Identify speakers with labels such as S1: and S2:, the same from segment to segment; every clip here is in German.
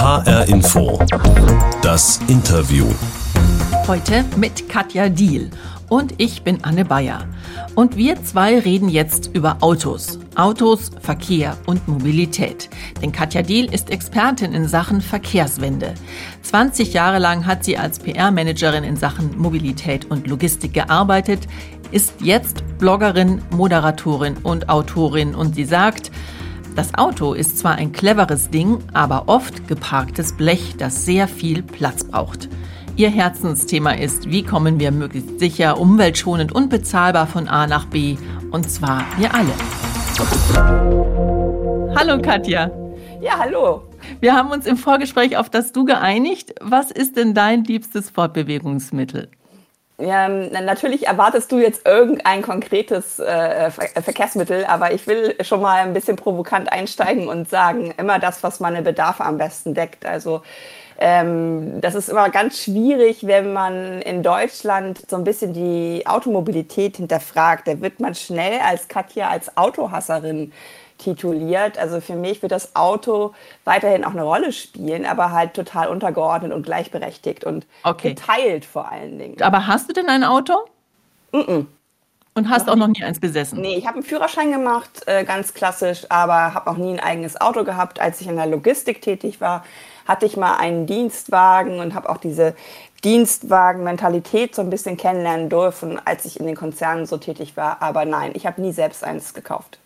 S1: HR Info. Das Interview.
S2: Heute mit Katja Diel. Und ich bin Anne Bayer. Und wir zwei reden jetzt über Autos. Autos, Verkehr und Mobilität. Denn Katja Diel ist Expertin in Sachen Verkehrswende. 20 Jahre lang hat sie als PR-Managerin in Sachen Mobilität und Logistik gearbeitet, ist jetzt Bloggerin, Moderatorin und Autorin und sie sagt, das Auto ist zwar ein cleveres Ding, aber oft geparktes Blech, das sehr viel Platz braucht. Ihr Herzensthema ist, wie kommen wir möglichst sicher, umweltschonend und bezahlbar von A nach B, und zwar wir alle. Hallo Katja.
S3: Ja, hallo.
S2: Wir haben uns im Vorgespräch auf das Du geeinigt. Was ist denn dein liebstes Fortbewegungsmittel?
S3: Ja, natürlich erwartest du jetzt irgendein konkretes äh, Verkehrsmittel, aber ich will schon mal ein bisschen provokant einsteigen und sagen, immer das, was meine Bedarfe am besten deckt. Also ähm, das ist immer ganz schwierig, wenn man in Deutschland so ein bisschen die Automobilität hinterfragt. Da wird man schnell als Katja als Autohasserin tituliert. Also für mich wird das Auto weiterhin auch eine Rolle spielen, aber halt total untergeordnet und gleichberechtigt und okay. geteilt vor allen Dingen.
S2: Aber hast du denn ein Auto? Mm, -mm. Und hast noch auch noch nie eins besessen?
S3: Nee, ich habe einen Führerschein gemacht, äh, ganz klassisch, aber habe auch nie ein eigenes Auto gehabt. Als ich in der Logistik tätig war, hatte ich mal einen Dienstwagen und habe auch diese Dienstwagen-Mentalität so ein bisschen kennenlernen dürfen, als ich in den Konzernen so tätig war. Aber nein, ich habe nie selbst eins gekauft.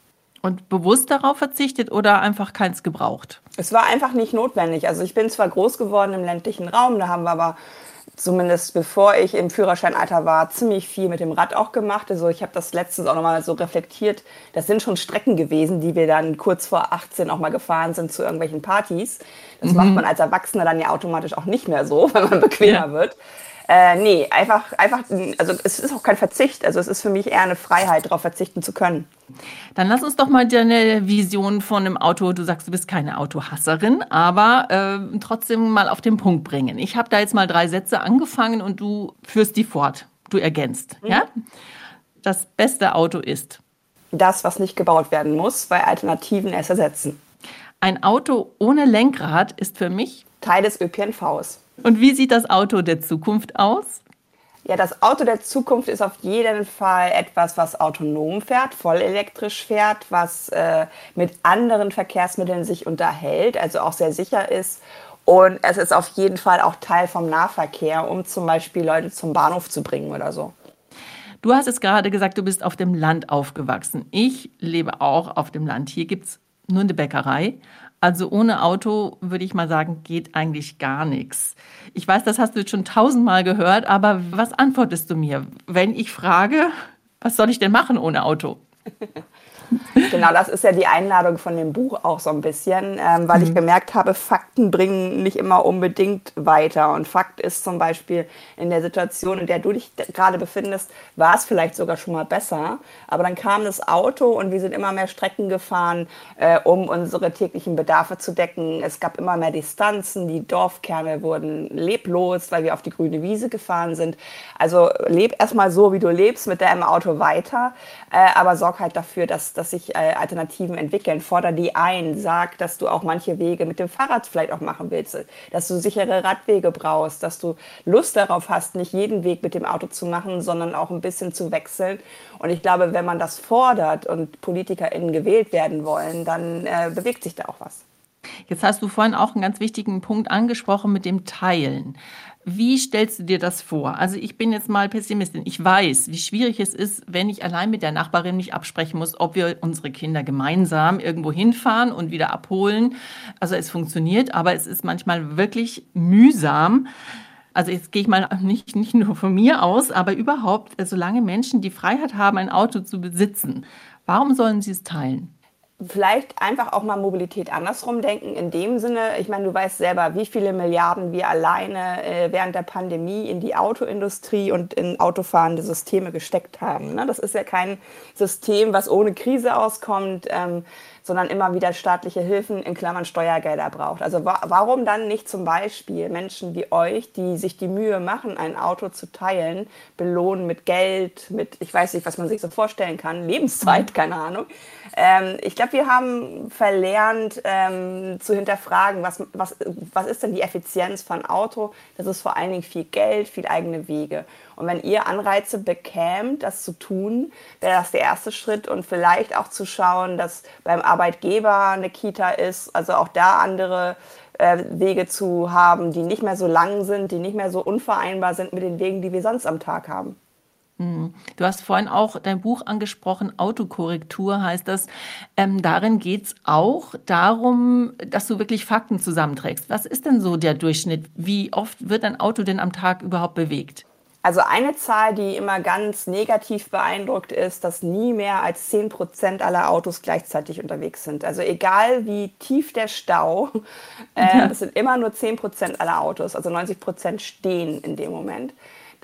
S2: Und bewusst darauf verzichtet oder einfach keins gebraucht?
S3: Es war einfach nicht notwendig. Also ich bin zwar groß geworden im ländlichen Raum, da haben wir aber zumindest bevor ich im Führerscheinalter war, ziemlich viel mit dem Rad auch gemacht. Also ich habe das letztens auch nochmal so reflektiert. Das sind schon Strecken gewesen, die wir dann kurz vor 18 auch mal gefahren sind zu irgendwelchen Partys. Das mhm. macht man als Erwachsener dann ja automatisch auch nicht mehr so, wenn man bequemer ja. wird. Äh, nee, einfach, einfach, also es ist auch kein Verzicht. Also es ist für mich eher eine Freiheit, darauf verzichten zu können.
S2: Dann lass uns doch mal deine Vision von einem Auto, du sagst, du bist keine Autohasserin, aber äh, trotzdem mal auf den Punkt bringen. Ich habe da jetzt mal drei Sätze angefangen und du führst die fort. Du ergänzt. Mhm. Ja? Das beste Auto ist?
S3: Das, was nicht gebaut werden muss, weil Alternativen es ersetzen.
S2: Ein Auto ohne Lenkrad ist für mich
S3: Teil des ÖPNVs.
S2: Und wie sieht das Auto der Zukunft aus?
S3: Ja, das Auto der Zukunft ist auf jeden Fall etwas, was autonom fährt, voll elektrisch fährt, was äh, mit anderen Verkehrsmitteln sich unterhält, also auch sehr sicher ist. Und es ist auf jeden Fall auch Teil vom Nahverkehr, um zum Beispiel Leute zum Bahnhof zu bringen oder so.
S2: Du hast es gerade gesagt, du bist auf dem Land aufgewachsen. Ich lebe auch auf dem Land. Hier gibt es nur eine Bäckerei also ohne Auto würde ich mal sagen, geht eigentlich gar nichts. Ich weiß, das hast du jetzt schon tausendmal gehört, aber was antwortest du mir, wenn ich frage, was soll ich denn machen ohne Auto?
S3: Genau, das ist ja die Einladung von dem Buch auch so ein bisschen, ähm, weil mhm. ich gemerkt habe, Fakten bringen nicht immer unbedingt weiter. Und Fakt ist zum Beispiel in der Situation, in der du dich gerade befindest, war es vielleicht sogar schon mal besser. Aber dann kam das Auto und wir sind immer mehr Strecken gefahren, äh, um unsere täglichen Bedarfe zu decken. Es gab immer mehr Distanzen, die Dorfkerne wurden leblos, weil wir auf die grüne Wiese gefahren sind. Also leb erstmal so, wie du lebst, mit deinem Auto weiter, äh, aber sorg halt dafür, dass dass sich äh, Alternativen entwickeln. Forder die ein, sag, dass du auch manche Wege mit dem Fahrrad vielleicht auch machen willst, dass du sichere Radwege brauchst, dass du Lust darauf hast, nicht jeden Weg mit dem Auto zu machen, sondern auch ein bisschen zu wechseln. Und ich glaube, wenn man das fordert und PolitikerInnen gewählt werden wollen, dann äh, bewegt sich da auch was.
S2: Jetzt hast du vorhin auch einen ganz wichtigen Punkt angesprochen mit dem Teilen. Wie stellst du dir das vor? Also ich bin jetzt mal Pessimistin. Ich weiß, wie schwierig es ist, wenn ich allein mit der Nachbarin mich absprechen muss, ob wir unsere Kinder gemeinsam irgendwo hinfahren und wieder abholen. Also es funktioniert, aber es ist manchmal wirklich mühsam. Also jetzt gehe ich mal nicht, nicht nur von mir aus, aber überhaupt, solange Menschen die Freiheit haben, ein Auto zu besitzen, warum sollen sie es teilen?
S3: Vielleicht einfach auch mal Mobilität andersrum denken. In dem Sinne, ich meine, du weißt selber, wie viele Milliarden wir alleine äh, während der Pandemie in die Autoindustrie und in autofahrende Systeme gesteckt haben. Ne? Das ist ja kein System, was ohne Krise auskommt. Ähm, sondern immer wieder staatliche Hilfen in Klammern Steuergelder braucht. Also wa warum dann nicht zum Beispiel Menschen wie euch, die sich die Mühe machen, ein Auto zu teilen, belohnen mit Geld, mit, ich weiß nicht, was man sich so vorstellen kann, Lebenszeit, keine Ahnung. Ähm, ich glaube, wir haben verlernt ähm, zu hinterfragen, was, was, was ist denn die Effizienz von Auto? Das ist vor allen Dingen viel Geld, viel eigene Wege. Und wenn ihr Anreize bekämt, das zu tun, wäre das der erste Schritt und vielleicht auch zu schauen, dass beim Arbeitgeber eine Kita ist, also auch da andere äh, Wege zu haben, die nicht mehr so lang sind, die nicht mehr so unvereinbar sind mit den Wegen, die wir sonst am Tag haben.
S2: Mhm. Du hast vorhin auch dein Buch angesprochen, Autokorrektur heißt das. Ähm, darin geht es auch darum, dass du wirklich Fakten zusammenträgst. Was ist denn so der Durchschnitt? Wie oft wird ein Auto denn am Tag überhaupt bewegt?
S3: Also eine Zahl, die immer ganz negativ beeindruckt ist, dass nie mehr als 10 Prozent aller Autos gleichzeitig unterwegs sind. Also egal wie tief der Stau, äh, ja. das sind immer nur 10 Prozent aller Autos. Also 90 Prozent stehen in dem Moment.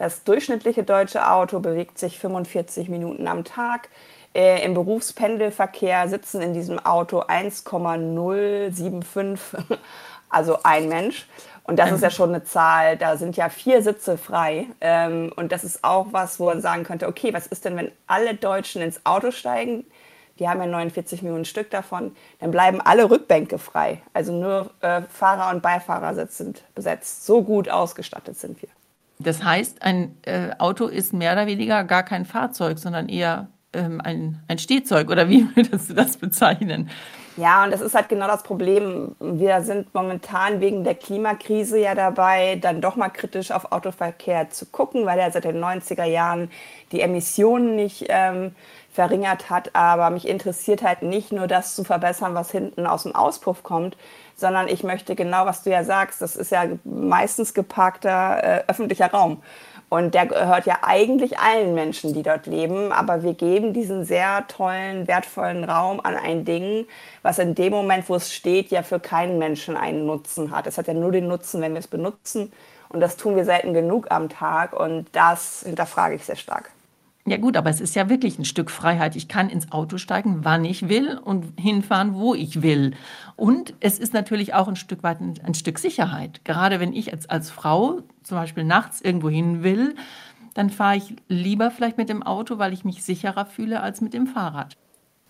S3: Das durchschnittliche deutsche Auto bewegt sich 45 Minuten am Tag. Äh, Im Berufspendelverkehr sitzen in diesem Auto 1,075, also ein Mensch. Und das ist ja schon eine Zahl, da sind ja vier Sitze frei. Ähm, und das ist auch was, wo man sagen könnte, okay, was ist denn, wenn alle Deutschen ins Auto steigen? Die haben ja 49 Millionen Stück davon. Dann bleiben alle Rückbänke frei. Also nur äh, Fahrer und Beifahrersitz sind besetzt. So gut ausgestattet sind wir.
S2: Das heißt, ein äh, Auto ist mehr oder weniger gar kein Fahrzeug, sondern eher ähm, ein, ein Stehzeug. Oder wie würdest du das bezeichnen?
S3: Ja, und das ist halt genau das Problem. Wir sind momentan wegen der Klimakrise ja dabei, dann doch mal kritisch auf Autoverkehr zu gucken, weil er seit den 90er Jahren die Emissionen nicht ähm, verringert hat. Aber mich interessiert halt nicht nur das zu verbessern, was hinten aus dem Auspuff kommt, sondern ich möchte genau, was du ja sagst, das ist ja meistens geparkter äh, öffentlicher Raum. Und der gehört ja eigentlich allen Menschen, die dort leben. Aber wir geben diesen sehr tollen, wertvollen Raum an ein Ding, was in dem Moment, wo es steht, ja für keinen Menschen einen Nutzen hat. Es hat ja nur den Nutzen, wenn wir es benutzen. Und das tun wir selten genug am Tag. Und das hinterfrage ich sehr stark.
S2: Ja gut, aber es ist ja wirklich ein Stück Freiheit. Ich kann ins Auto steigen, wann ich will und hinfahren, wo ich will. Und es ist natürlich auch ein Stück weit ein, ein Stück Sicherheit. Gerade wenn ich als, als Frau zum Beispiel nachts irgendwo hin will, dann fahre ich lieber vielleicht mit dem Auto, weil ich mich sicherer fühle als mit dem Fahrrad.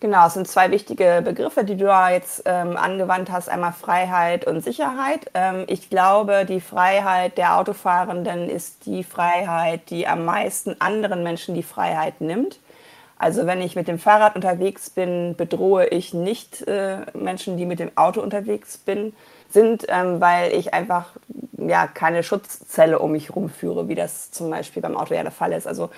S3: Genau, es sind zwei wichtige Begriffe, die du da jetzt ähm, angewandt hast, einmal Freiheit und Sicherheit. Ähm, ich glaube, die Freiheit der Autofahrenden ist die Freiheit, die am meisten anderen Menschen die Freiheit nimmt. Also wenn ich mit dem Fahrrad unterwegs bin, bedrohe ich nicht äh, Menschen, die mit dem Auto unterwegs bin, sind, ähm, weil ich einfach ja, keine Schutzzelle um mich rumführe, wie das zum Beispiel beim Auto ja der Fall ist. Also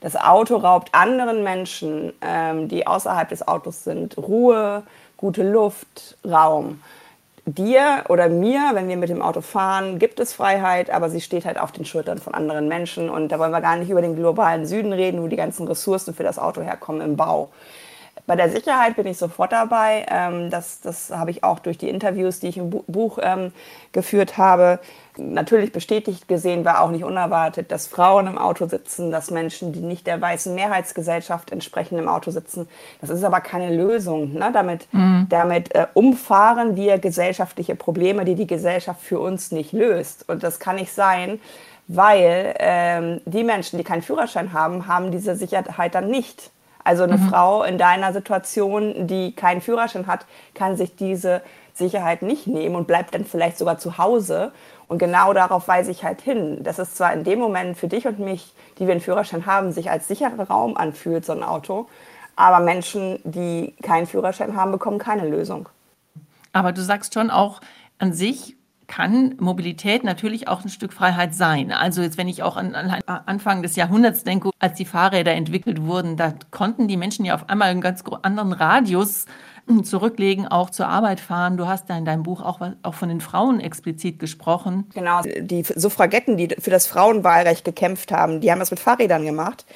S3: das Auto raubt anderen Menschen, ähm, die außerhalb des Autos sind, Ruhe, gute Luft, Raum. Dir oder mir, wenn wir mit dem Auto fahren, gibt es Freiheit, aber sie steht halt auf den Schultern von anderen Menschen. Und da wollen wir gar nicht über den globalen Süden reden, wo die ganzen Ressourcen für das Auto herkommen im Bau. Bei der Sicherheit bin ich sofort dabei. Ähm, das, das habe ich auch durch die Interviews, die ich im Buch ähm, geführt habe, natürlich bestätigt gesehen, war auch nicht unerwartet, dass Frauen im Auto sitzen, dass Menschen, die nicht der weißen Mehrheitsgesellschaft entsprechen, im Auto sitzen. Das ist aber keine Lösung. Ne? Damit, mhm. damit äh, umfahren wir gesellschaftliche Probleme, die die Gesellschaft für uns nicht löst. Und das kann nicht sein, weil ähm, die Menschen, die keinen Führerschein haben, haben diese Sicherheit dann nicht. Also eine mhm. Frau in deiner Situation, die keinen Führerschein hat, kann sich diese Sicherheit nicht nehmen und bleibt dann vielleicht sogar zu Hause. Und genau darauf weise ich halt hin. Dass es zwar in dem Moment für dich und mich, die wir einen Führerschein haben, sich als sicherer Raum anfühlt, so ein Auto, aber Menschen, die keinen Führerschein haben, bekommen keine Lösung.
S2: Aber du sagst schon auch an sich, kann Mobilität natürlich auch ein Stück Freiheit sein. Also jetzt, wenn ich auch an, an Anfang des Jahrhunderts denke, als die Fahrräder entwickelt wurden, da konnten die Menschen ja auf einmal einen ganz anderen Radius hm, zurücklegen, auch zur Arbeit fahren. Du hast da in deinem Buch auch, auch von den Frauen explizit gesprochen.
S3: Genau, die Suffragetten, die für das Frauenwahlrecht gekämpft haben, die haben das mit Fahrrädern gemacht.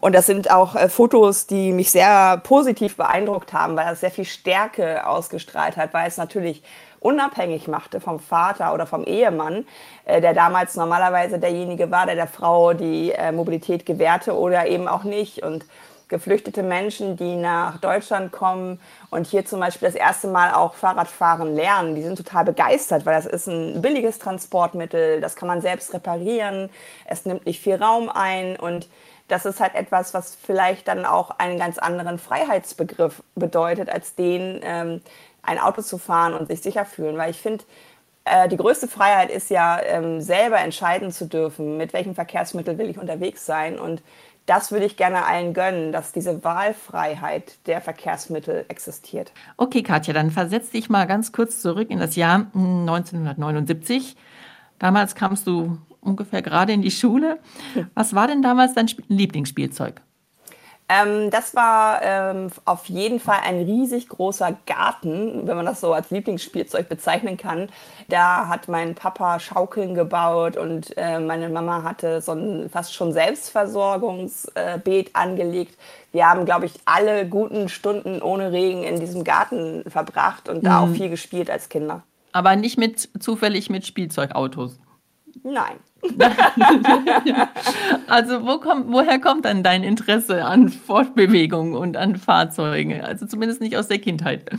S3: Und das sind auch äh, Fotos, die mich sehr positiv beeindruckt haben, weil es sehr viel Stärke ausgestrahlt hat, weil es natürlich unabhängig machte vom Vater oder vom Ehemann, äh, der damals normalerweise derjenige war, der der Frau die äh, Mobilität gewährte oder eben auch nicht. Und geflüchtete Menschen, die nach Deutschland kommen und hier zum Beispiel das erste Mal auch Fahrradfahren lernen. Die sind total begeistert, weil das ist ein billiges Transportmittel, das kann man selbst reparieren, es nimmt nicht viel Raum ein und das ist halt etwas, was vielleicht dann auch einen ganz anderen Freiheitsbegriff bedeutet, als den, ähm, ein Auto zu fahren und sich sicher fühlen. Weil ich finde, äh, die größte Freiheit ist ja, ähm, selber entscheiden zu dürfen, mit welchem Verkehrsmittel will ich unterwegs sein. Und das würde ich gerne allen gönnen, dass diese Wahlfreiheit der Verkehrsmittel existiert.
S2: Okay, Katja, dann versetz dich mal ganz kurz zurück in das Jahr 1979. Damals kamst du ungefähr gerade in die Schule. Was war denn damals dein Lieblingsspielzeug?
S3: Ähm, das war ähm, auf jeden Fall ein riesig großer Garten, wenn man das so als Lieblingsspielzeug bezeichnen kann. Da hat mein Papa Schaukeln gebaut und äh, meine Mama hatte so ein fast schon Selbstversorgungsbeet äh, angelegt. Wir haben, glaube ich, alle guten Stunden ohne Regen in diesem Garten verbracht und da mhm. auch viel gespielt als Kinder.
S2: Aber nicht mit zufällig mit Spielzeugautos.
S3: Nein.
S2: also wo kommt, woher kommt dann dein Interesse an Fortbewegung und an Fahrzeugen? Also zumindest nicht aus der Kindheit.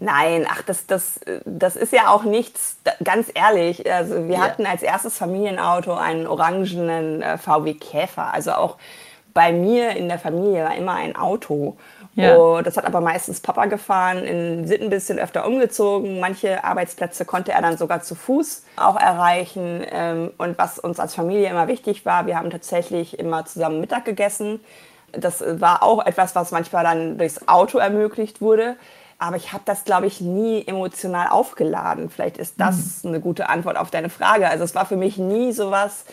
S3: Nein, ach, das, das, das ist ja auch nichts, ganz ehrlich. Also wir ja. hatten als erstes Familienauto einen orangenen äh, VW Käfer. Also auch bei mir in der Familie war immer ein Auto. Ja. Oh, das hat aber meistens Papa gefahren, in, sind ein bisschen öfter umgezogen. Manche Arbeitsplätze konnte er dann sogar zu Fuß auch erreichen. Ähm, und was uns als Familie immer wichtig war, wir haben tatsächlich immer zusammen Mittag gegessen. Das war auch etwas, was manchmal dann durchs Auto ermöglicht wurde. Aber ich habe das, glaube ich, nie emotional aufgeladen. Vielleicht ist das mhm. eine gute Antwort auf deine Frage. Also es war für mich nie sowas,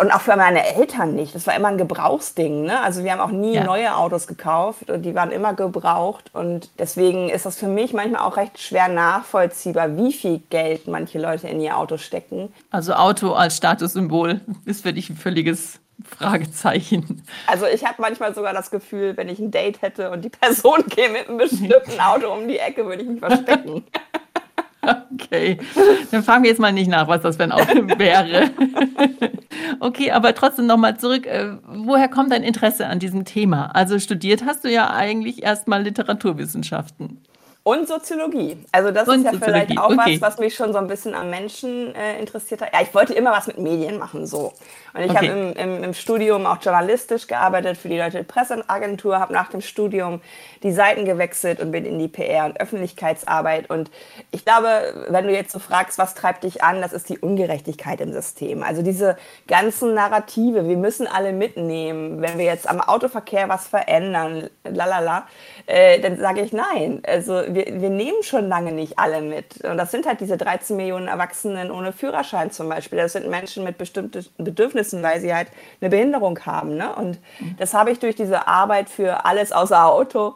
S3: und auch für meine Eltern nicht. Das war immer ein Gebrauchsding. Ne? Also wir haben auch nie ja. neue Autos gekauft und die waren immer gebraucht. Und deswegen ist das für mich manchmal auch recht schwer nachvollziehbar, wie viel Geld manche Leute in ihr Auto stecken.
S2: Also Auto als Statussymbol ist für dich ein völliges Fragezeichen.
S3: Also ich habe manchmal sogar das Gefühl, wenn ich ein Date hätte und die Person käme mit einem bestimmten Auto um die Ecke, würde ich mich verstecken.
S2: Okay, dann fragen wir jetzt mal nicht nach, was das für ein Auto wäre. Okay, aber trotzdem nochmal zurück. Äh, woher kommt dein Interesse an diesem Thema? Also studiert hast du ja eigentlich erstmal Literaturwissenschaften.
S3: Und Soziologie. Also das und ist ja Soziologie. vielleicht auch okay. was, was mich schon so ein bisschen am Menschen äh, interessiert hat. Ja, ich wollte immer was mit Medien machen, so. Und ich okay. habe im, im, im, Studium auch journalistisch gearbeitet für die Deutsche Presseagentur, habe nach dem Studium die Seiten gewechselt und bin in die PR- und Öffentlichkeitsarbeit. Und ich glaube, wenn du jetzt so fragst, was treibt dich an, das ist die Ungerechtigkeit im System. Also diese ganzen Narrative, wir müssen alle mitnehmen. Wenn wir jetzt am Autoverkehr was verändern, lalala, äh, dann sage ich nein. Also wir, wir nehmen schon lange nicht alle mit. Und das sind halt diese 13 Millionen Erwachsenen ohne Führerschein zum Beispiel. Das sind Menschen mit bestimmten Bedürfnissen, weil sie halt eine Behinderung haben. Ne? Und das habe ich durch diese Arbeit für alles außer Auto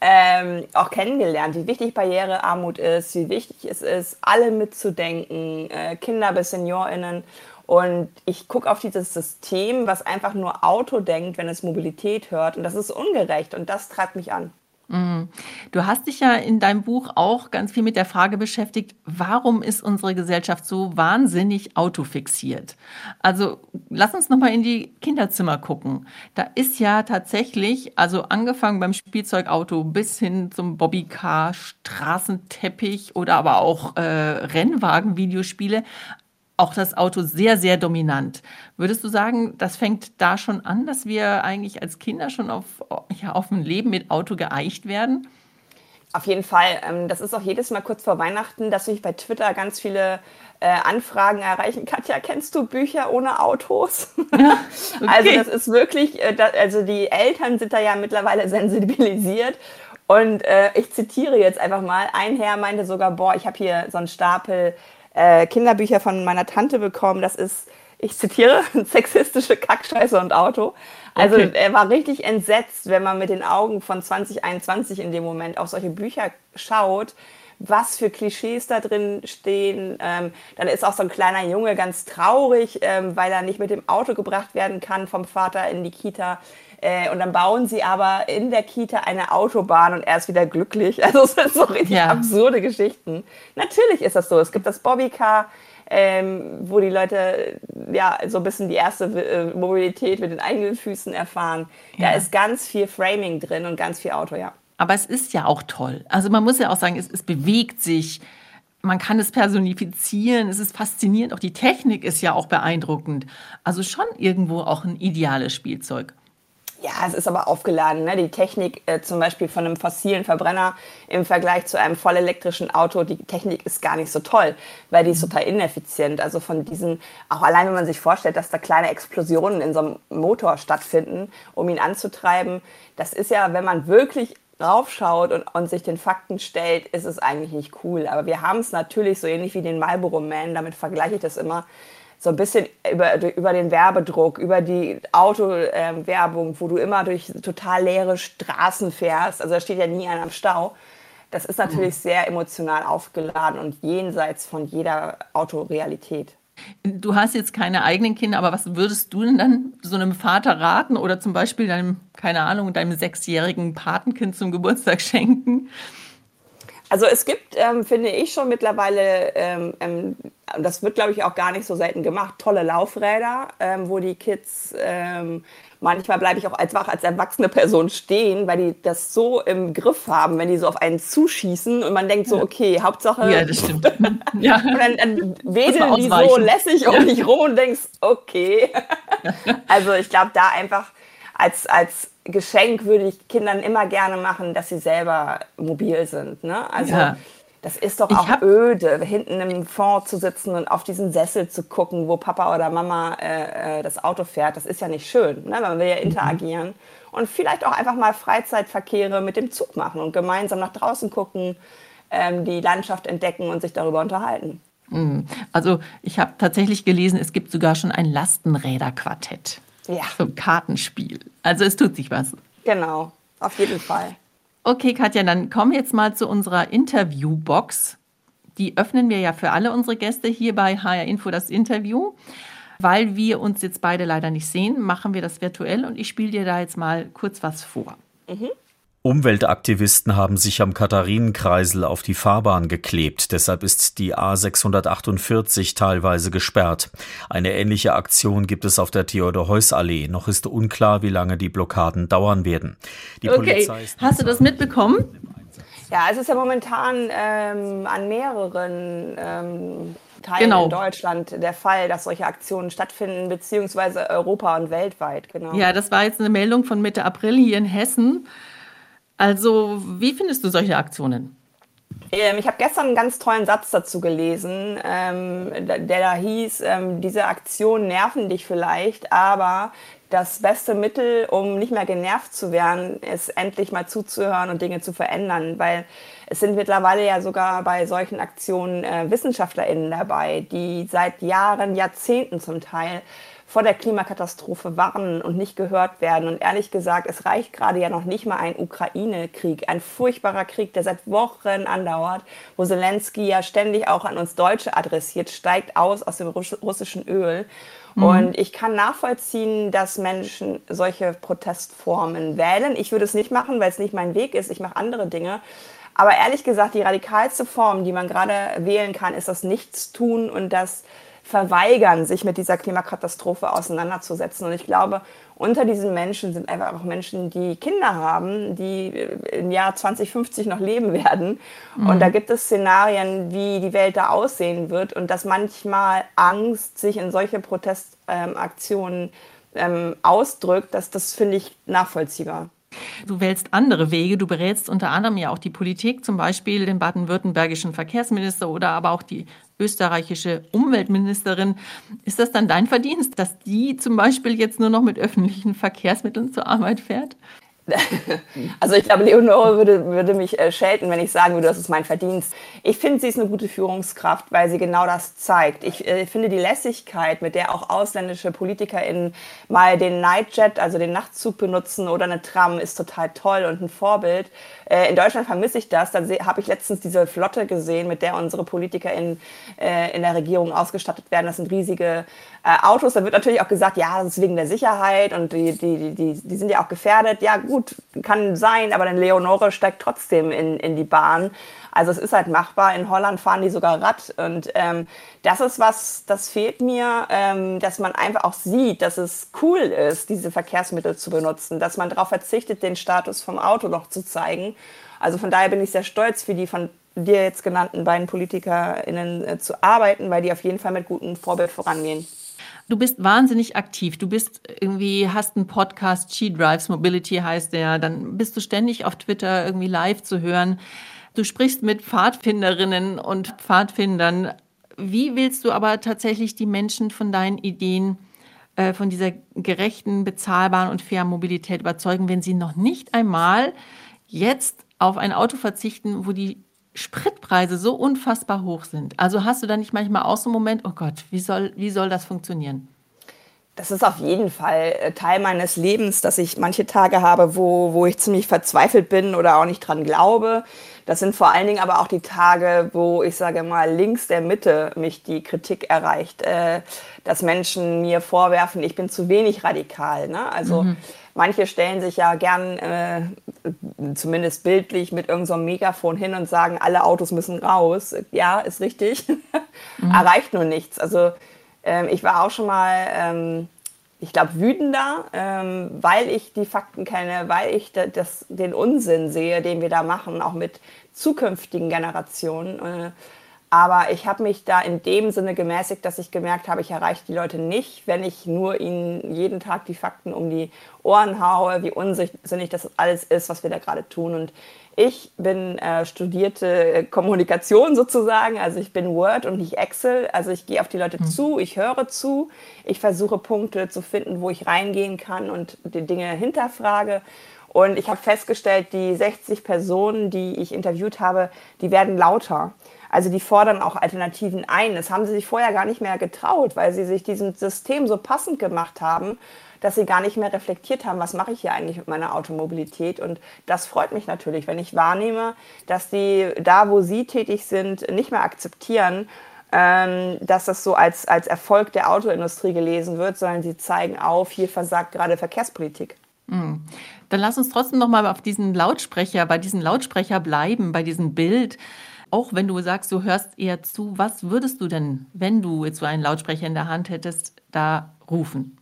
S3: ähm, auch kennengelernt, wie wichtig Barrierearmut ist, wie wichtig es ist, alle mitzudenken, äh, Kinder bis SeniorInnen. Und ich gucke auf dieses System, was einfach nur Auto denkt, wenn es Mobilität hört. Und das ist ungerecht und das treibt mich an.
S2: Mhm. Du hast dich ja in deinem Buch auch ganz viel mit der Frage beschäftigt, warum ist unsere Gesellschaft so wahnsinnig autofixiert? Also lass uns noch mal in die Kinderzimmer gucken. Da ist ja tatsächlich, also angefangen beim Spielzeugauto bis hin zum Bobbycar, Straßenteppich oder aber auch äh, Rennwagen, Videospiele, auch das Auto sehr, sehr dominant. Würdest du sagen, das fängt da schon an, dass wir eigentlich als Kinder schon auf, ja, auf ein Leben mit Auto geeicht werden?
S3: Auf jeden Fall. Ähm, das ist auch jedes Mal kurz vor Weihnachten, dass ich bei Twitter ganz viele äh, Anfragen erreichen. Katja, kennst du Bücher ohne Autos? Ja, okay. Also das ist wirklich, äh, also die Eltern sind da ja mittlerweile sensibilisiert. Und äh, ich zitiere jetzt einfach mal, ein Herr meinte sogar, boah, ich habe hier so einen Stapel äh, Kinderbücher von meiner Tante bekommen. Das ist, ich zitiere, sexistische Kackscheiße und Auto. Also okay. er war richtig entsetzt, wenn man mit den Augen von 2021 in dem Moment auf solche Bücher schaut, was für Klischees da drin stehen. Ähm, dann ist auch so ein kleiner Junge ganz traurig, ähm, weil er nicht mit dem Auto gebracht werden kann vom Vater in die Kita. Äh, und dann bauen sie aber in der Kita eine Autobahn und er ist wieder glücklich. Also es sind so richtig ja. absurde Geschichten. Natürlich ist das so. Es gibt das Bobbycar, ähm, wo die Leute ja so ein bisschen die erste äh, Mobilität mit den eigenen Füßen erfahren. Ja. Da ist ganz viel Framing drin und ganz viel Auto, ja.
S2: Aber es ist ja auch toll. Also man muss ja auch sagen, es, es bewegt sich. Man kann es personifizieren, es ist faszinierend, auch die Technik ist ja auch beeindruckend. Also schon irgendwo auch ein ideales Spielzeug.
S3: Ja, es ist aber aufgeladen. Ne? Die Technik äh, zum Beispiel von einem fossilen Verbrenner im Vergleich zu einem vollelektrischen Auto, die Technik ist gar nicht so toll, weil die ist total ineffizient. Also von diesen, auch allein wenn man sich vorstellt, dass da kleine Explosionen in so einem Motor stattfinden, um ihn anzutreiben, das ist ja, wenn man wirklich draufschaut und, und sich den Fakten stellt, ist es eigentlich nicht cool. Aber wir haben es natürlich so ähnlich wie den Marlboro Man, damit vergleiche ich das immer, so ein bisschen über, über den Werbedruck, über die Autowerbung, ähm, wo du immer durch total leere Straßen fährst. Also da steht ja nie einer am Stau. Das ist natürlich mhm. sehr emotional aufgeladen und jenseits von jeder Autorealität.
S2: Du hast jetzt keine eigenen Kinder, aber was würdest du denn dann so einem Vater raten oder zum Beispiel deinem, keine Ahnung, deinem sechsjährigen Patenkind zum Geburtstag schenken?
S3: Also es gibt, ähm, finde ich schon mittlerweile, ähm, ähm, das wird glaube ich auch gar nicht so selten gemacht, tolle Laufräder, ähm, wo die Kids, ähm, manchmal bleibe ich auch als, als erwachsene Person stehen, weil die das so im Griff haben, wenn die so auf einen zuschießen und man denkt so, okay, Hauptsache.
S2: Ja, das stimmt. ja.
S3: Und dann, dann wedeln die so lässig um dich rum und denkst, okay. also ich glaube, da einfach als, als Geschenk würde ich Kindern immer gerne machen, dass sie selber mobil sind. Ne? Also ja. Das ist doch auch öde, hinten im Fond zu sitzen und auf diesen Sessel zu gucken, wo Papa oder Mama äh, äh das Auto fährt. Das ist ja nicht schön. Ne? Man will ja mhm. interagieren. Und vielleicht auch einfach mal Freizeitverkehre mit dem Zug machen und gemeinsam nach draußen gucken, ähm, die Landschaft entdecken und sich darüber unterhalten.
S2: Mhm. Also ich habe tatsächlich gelesen, es gibt sogar schon ein Lastenräderquartett. Ja. Zum Kartenspiel. Also es tut sich was.
S3: Genau, auf jeden Fall.
S2: Okay, Katja, dann kommen wir jetzt mal zu unserer Interviewbox. Die öffnen wir ja für alle unsere Gäste hier bei HR Info das Interview. Weil wir uns jetzt beide leider nicht sehen, machen wir das virtuell und ich spiele dir da jetzt mal kurz was vor. Mhm.
S1: Umweltaktivisten haben sich am Katharinenkreisel auf die Fahrbahn geklebt. Deshalb ist die A648 teilweise gesperrt. Eine ähnliche Aktion gibt es auf der Theodor-Heuss-Allee. Noch ist unklar, wie lange die Blockaden dauern werden.
S2: Die okay, hast du das mitbekommen?
S3: Ja, es ist ja momentan ähm, an mehreren ähm, Teilen genau. in Deutschland der Fall, dass solche Aktionen stattfinden, beziehungsweise Europa und weltweit.
S2: Genau. Ja, das war jetzt eine Meldung von Mitte April hier in Hessen. Also, wie findest du solche Aktionen?
S3: Ähm, ich habe gestern einen ganz tollen Satz dazu gelesen, ähm, der, da hieß, ähm, diese Aktionen nerven dich vielleicht, aber das beste Mittel, um nicht mehr genervt zu werden, ist endlich mal zuzuhören und Dinge zu verändern, weil es sind mittlerweile ja sogar bei solchen Aktionen äh, WissenschaftlerInnen dabei, die seit Jahren, Jahrzehnten zum Teil vor der Klimakatastrophe warnen und nicht gehört werden. Und ehrlich gesagt, es reicht gerade ja noch nicht mal ein Ukraine-Krieg, ein furchtbarer Krieg, der seit Wochen andauert, wo Zelensky ja ständig auch an uns Deutsche adressiert, steigt aus aus dem russischen Öl. Mhm. Und ich kann nachvollziehen, dass Menschen solche Protestformen wählen. Ich würde es nicht machen, weil es nicht mein Weg ist. Ich mache andere Dinge. Aber ehrlich gesagt, die radikalste Form, die man gerade wählen kann, ist das Nichtstun und das verweigern, sich mit dieser Klimakatastrophe auseinanderzusetzen. Und ich glaube, unter diesen Menschen sind einfach auch Menschen, die Kinder haben, die im Jahr 2050 noch leben werden. Mhm. Und da gibt es Szenarien, wie die Welt da aussehen wird und dass manchmal Angst sich in solche Protestaktionen ähm, ausdrückt, dass das finde ich nachvollziehbar.
S2: Du wählst andere Wege. Du berätst unter anderem ja auch die Politik, zum Beispiel den baden-württembergischen Verkehrsminister oder aber auch die österreichische Umweltministerin. Ist das dann dein Verdienst, dass die zum Beispiel jetzt nur noch mit öffentlichen Verkehrsmitteln zur Arbeit fährt?
S3: Also ich glaube, Leonore würde, würde mich äh, schelten, wenn ich sagen würde, das ist mein Verdienst. Ich finde, sie ist eine gute Führungskraft, weil sie genau das zeigt. Ich äh, finde die Lässigkeit, mit der auch ausländische PolitikerInnen mal den Nightjet, also den Nachtzug benutzen oder eine Tram, ist total toll und ein Vorbild. Äh, in Deutschland vermisse ich das. Da habe ich letztens diese Flotte gesehen, mit der unsere PolitikerInnen äh, in der Regierung ausgestattet werden. Das sind riesige äh, Autos. Da wird natürlich auch gesagt, ja, das ist wegen der Sicherheit und die, die, die, die sind ja auch gefährdet. Ja, gut kann sein, aber dann Leonore steigt trotzdem in, in die Bahn. Also es ist halt machbar. In Holland fahren die sogar Rad. Und ähm, das ist was, das fehlt mir, ähm, dass man einfach auch sieht, dass es cool ist, diese Verkehrsmittel zu benutzen, dass man darauf verzichtet, den Status vom Auto noch zu zeigen. Also von daher bin ich sehr stolz für die von dir jetzt genannten beiden PolitikerInnen äh, zu arbeiten, weil die auf jeden Fall mit gutem Vorbild vorangehen.
S2: Du bist wahnsinnig aktiv. Du bist irgendwie, hast einen Podcast, She Drives Mobility heißt der. Dann bist du ständig auf Twitter irgendwie live zu hören. Du sprichst mit Pfadfinderinnen und Pfadfindern. Wie willst du aber tatsächlich die Menschen von deinen Ideen, äh, von dieser gerechten, bezahlbaren und fairen Mobilität überzeugen, wenn sie noch nicht einmal jetzt auf ein Auto verzichten, wo die Spritpreise so unfassbar hoch sind? Also hast du da nicht manchmal auch so einen Moment, oh Gott, wie soll, wie soll das funktionieren?
S3: Das ist auf jeden Fall äh, Teil meines Lebens, dass ich manche Tage habe, wo, wo ich ziemlich verzweifelt bin oder auch nicht dran glaube. Das sind vor allen Dingen aber auch die Tage, wo ich sage mal links der Mitte mich die Kritik erreicht, äh, dass Menschen mir vorwerfen, ich bin zu wenig radikal. Ne? Also mhm. Manche stellen sich ja gern, äh, zumindest bildlich, mit irgendeinem so Megafon hin und sagen, alle Autos müssen raus. Ja, ist richtig. mhm. Erreicht nur nichts. Also ähm, ich war auch schon mal, ähm, ich glaube, wütender, ähm, weil ich die Fakten kenne, weil ich das, den Unsinn sehe, den wir da machen, auch mit zukünftigen Generationen. Äh, aber ich habe mich da in dem Sinne gemäßigt, dass ich gemerkt habe, ich erreiche die Leute nicht, wenn ich nur ihnen jeden Tag die Fakten um die Ohren haue, wie unsinnig das alles ist, was wir da gerade tun. Und ich bin äh, studierte Kommunikation sozusagen, also ich bin Word und nicht Excel. Also ich gehe auf die Leute mhm. zu, ich höre zu, ich versuche Punkte zu finden, wo ich reingehen kann und die Dinge hinterfrage. Und ich habe festgestellt, die 60 Personen, die ich interviewt habe, die werden lauter. Also die fordern auch Alternativen ein. Das haben sie sich vorher gar nicht mehr getraut, weil sie sich diesem System so passend gemacht haben dass sie gar nicht mehr reflektiert haben, was mache ich hier eigentlich mit meiner Automobilität. Und das freut mich natürlich, wenn ich wahrnehme, dass die da, wo sie tätig sind, nicht mehr akzeptieren, ähm, dass das so als, als Erfolg der Autoindustrie gelesen wird, sondern sie zeigen auf, hier versagt gerade Verkehrspolitik.
S2: Mhm. Dann lass uns trotzdem noch mal auf diesen Lautsprecher, bei diesem Lautsprecher bleiben, bei diesem Bild. Auch wenn du sagst, du hörst eher zu, was würdest du denn, wenn du jetzt so einen Lautsprecher in der Hand hättest, da rufen?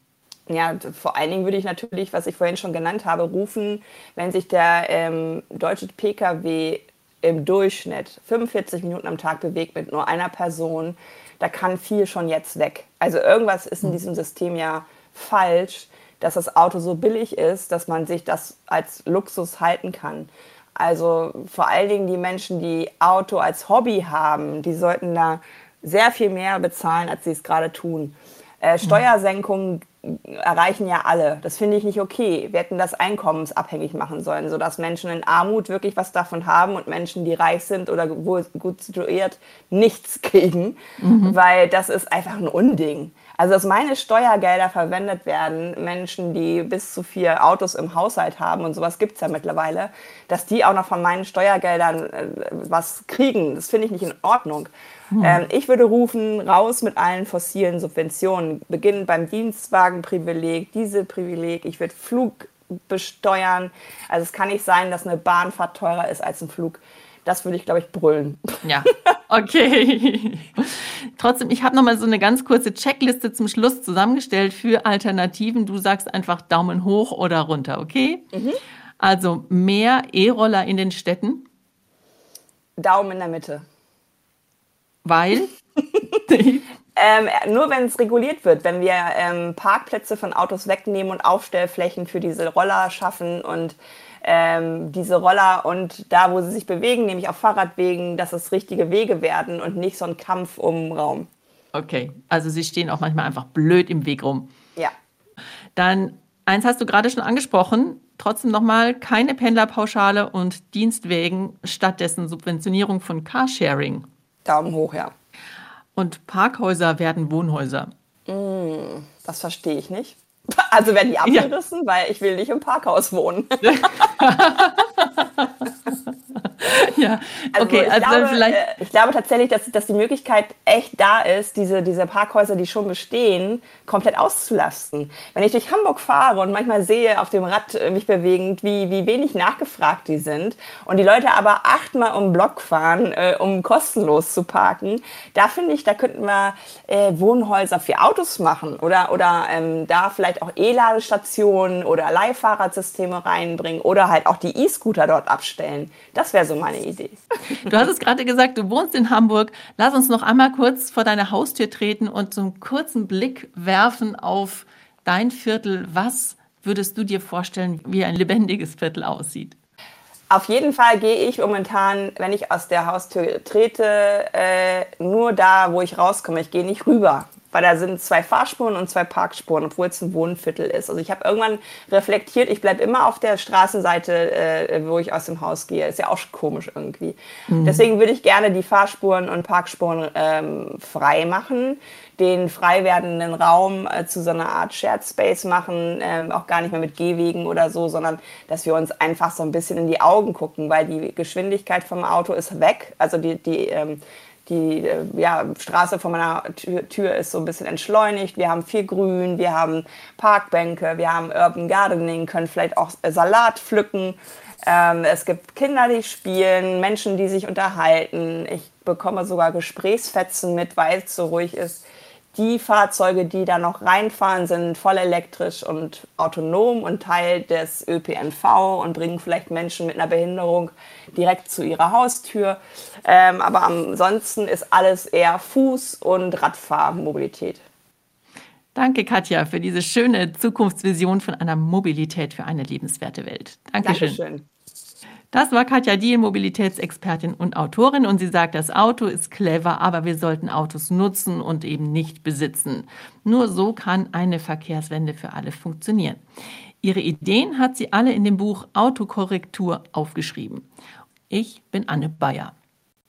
S3: ja, vor allen Dingen würde ich natürlich, was ich vorhin schon genannt habe, rufen, wenn sich der ähm, deutsche Pkw im Durchschnitt 45 Minuten am Tag bewegt mit nur einer Person, da kann viel schon jetzt weg. Also irgendwas ist in hm. diesem System ja falsch, dass das Auto so billig ist, dass man sich das als Luxus halten kann. Also vor allen Dingen die Menschen, die Auto als Hobby haben, die sollten da sehr viel mehr bezahlen, als sie es gerade tun. Äh, Steuersenkungen erreichen ja alle. Das finde ich nicht okay. Wir hätten das einkommensabhängig machen sollen, sodass Menschen in Armut wirklich was davon haben und Menschen, die reich sind oder gut situiert, nichts kriegen, mhm. weil das ist einfach ein Unding. Also, dass meine Steuergelder verwendet werden, Menschen, die bis zu vier Autos im Haushalt haben und sowas gibt es ja mittlerweile, dass die auch noch von meinen Steuergeldern äh, was kriegen, das finde ich nicht in Ordnung. Hm. Ähm, ich würde rufen, raus mit allen fossilen Subventionen. Beginnen beim Dienstwagenprivileg, Dieselprivileg. Ich würde Flug besteuern. Also es kann nicht sein, dass eine Bahnfahrt teurer ist als ein Flug. Das würde ich, glaube ich, brüllen.
S2: Ja, okay. Trotzdem, ich habe noch mal so eine ganz kurze Checkliste zum Schluss zusammengestellt für Alternativen. Du sagst einfach Daumen hoch oder runter, okay? Mhm. Also mehr E-Roller in den Städten.
S3: Daumen in der Mitte.
S2: Weil?
S3: ähm, nur wenn es reguliert wird, wenn wir ähm, Parkplätze von Autos wegnehmen und Aufstellflächen für diese Roller schaffen und ähm, diese Roller und da, wo sie sich bewegen, nämlich auf Fahrradwegen, dass es richtige Wege werden und nicht so ein Kampf um Raum.
S2: Okay, also sie stehen auch manchmal einfach blöd im Weg rum.
S3: Ja.
S2: Dann, eins hast du gerade schon angesprochen, trotzdem nochmal keine Pendlerpauschale und Dienstwegen, stattdessen Subventionierung von Carsharing.
S3: Daumen hoch, ja.
S2: Und Parkhäuser werden Wohnhäuser.
S3: Mm, das verstehe ich nicht. Also werden die abgerissen, ja. weil ich will nicht im Parkhaus wohnen.
S2: ja,
S3: also okay, ich, also glaube, vielleicht äh, ich glaube tatsächlich, dass, dass die Möglichkeit echt da ist, diese, diese Parkhäuser, die schon bestehen, komplett auszulasten. Wenn ich durch Hamburg fahre und manchmal sehe auf dem Rad äh, mich bewegend, wie, wie wenig nachgefragt die sind und die Leute aber achtmal um den Block fahren, äh, um kostenlos zu parken, da finde ich, da könnten wir äh, Wohnhäuser für Autos machen oder, oder ähm, da vielleicht auch E-Ladestationen oder Leihfahrradsysteme reinbringen oder halt auch die E-Scooter dort abstellen. Das wäre so meine Idee.
S2: Du hast es gerade gesagt, du wohnst in Hamburg. Lass uns noch einmal kurz vor deine Haustür treten und so einen kurzen Blick werfen auf dein Viertel. Was würdest du dir vorstellen, wie ein lebendiges Viertel aussieht?
S3: Auf jeden Fall gehe ich momentan, wenn ich aus der Haustür trete, äh, nur da, wo ich rauskomme. Ich gehe nicht rüber weil da sind zwei Fahrspuren und zwei Parkspuren, obwohl es ein Wohnviertel ist. Also ich habe irgendwann reflektiert, ich bleibe immer auf der Straßenseite, äh, wo ich aus dem Haus gehe. Ist ja auch komisch irgendwie. Mhm. Deswegen würde ich gerne die Fahrspuren und Parkspuren ähm, frei machen, den frei werdenden Raum äh, zu so einer Art Shared Space machen, äh, auch gar nicht mehr mit Gehwegen oder so, sondern dass wir uns einfach so ein bisschen in die Augen gucken, weil die Geschwindigkeit vom Auto ist weg. Also die, die ähm, die äh, ja, Straße vor meiner Tür, Tür, ist so ein bisschen entschleunigt. Wir haben viel Grün, wir haben Parkbänke, wir haben Urban Gardening, können vielleicht auch Salat pflücken. Ähm, es gibt Kinder, die spielen, Menschen, die sich unterhalten. Ich bekomme sogar Gesprächsfetzen mit, weil es so ruhig ist die Fahrzeuge, die da noch reinfahren, sind voll elektrisch und autonom und Teil des ÖPNV und bringen vielleicht Menschen mit einer Behinderung direkt zu ihrer Haustür. Ähm, aber ansonsten ist alles eher Fuß- und Radfahrmobilität.
S2: Danke, Katja, für diese schöne Zukunftsvision von einer Mobilität für eine lebenswerte Welt. Dankeschön. Dankeschön. Das war Katja Diel, Mobilitätsexpertin und Autorin. Und sie sagt, das Auto ist clever, aber wir sollten Autos nutzen und eben nicht besitzen. Nur so kann eine Verkehrswende für alle funktionieren. Ihre Ideen hat sie alle in dem Buch Autokorrektur aufgeschrieben. Ich bin Anne Bayer.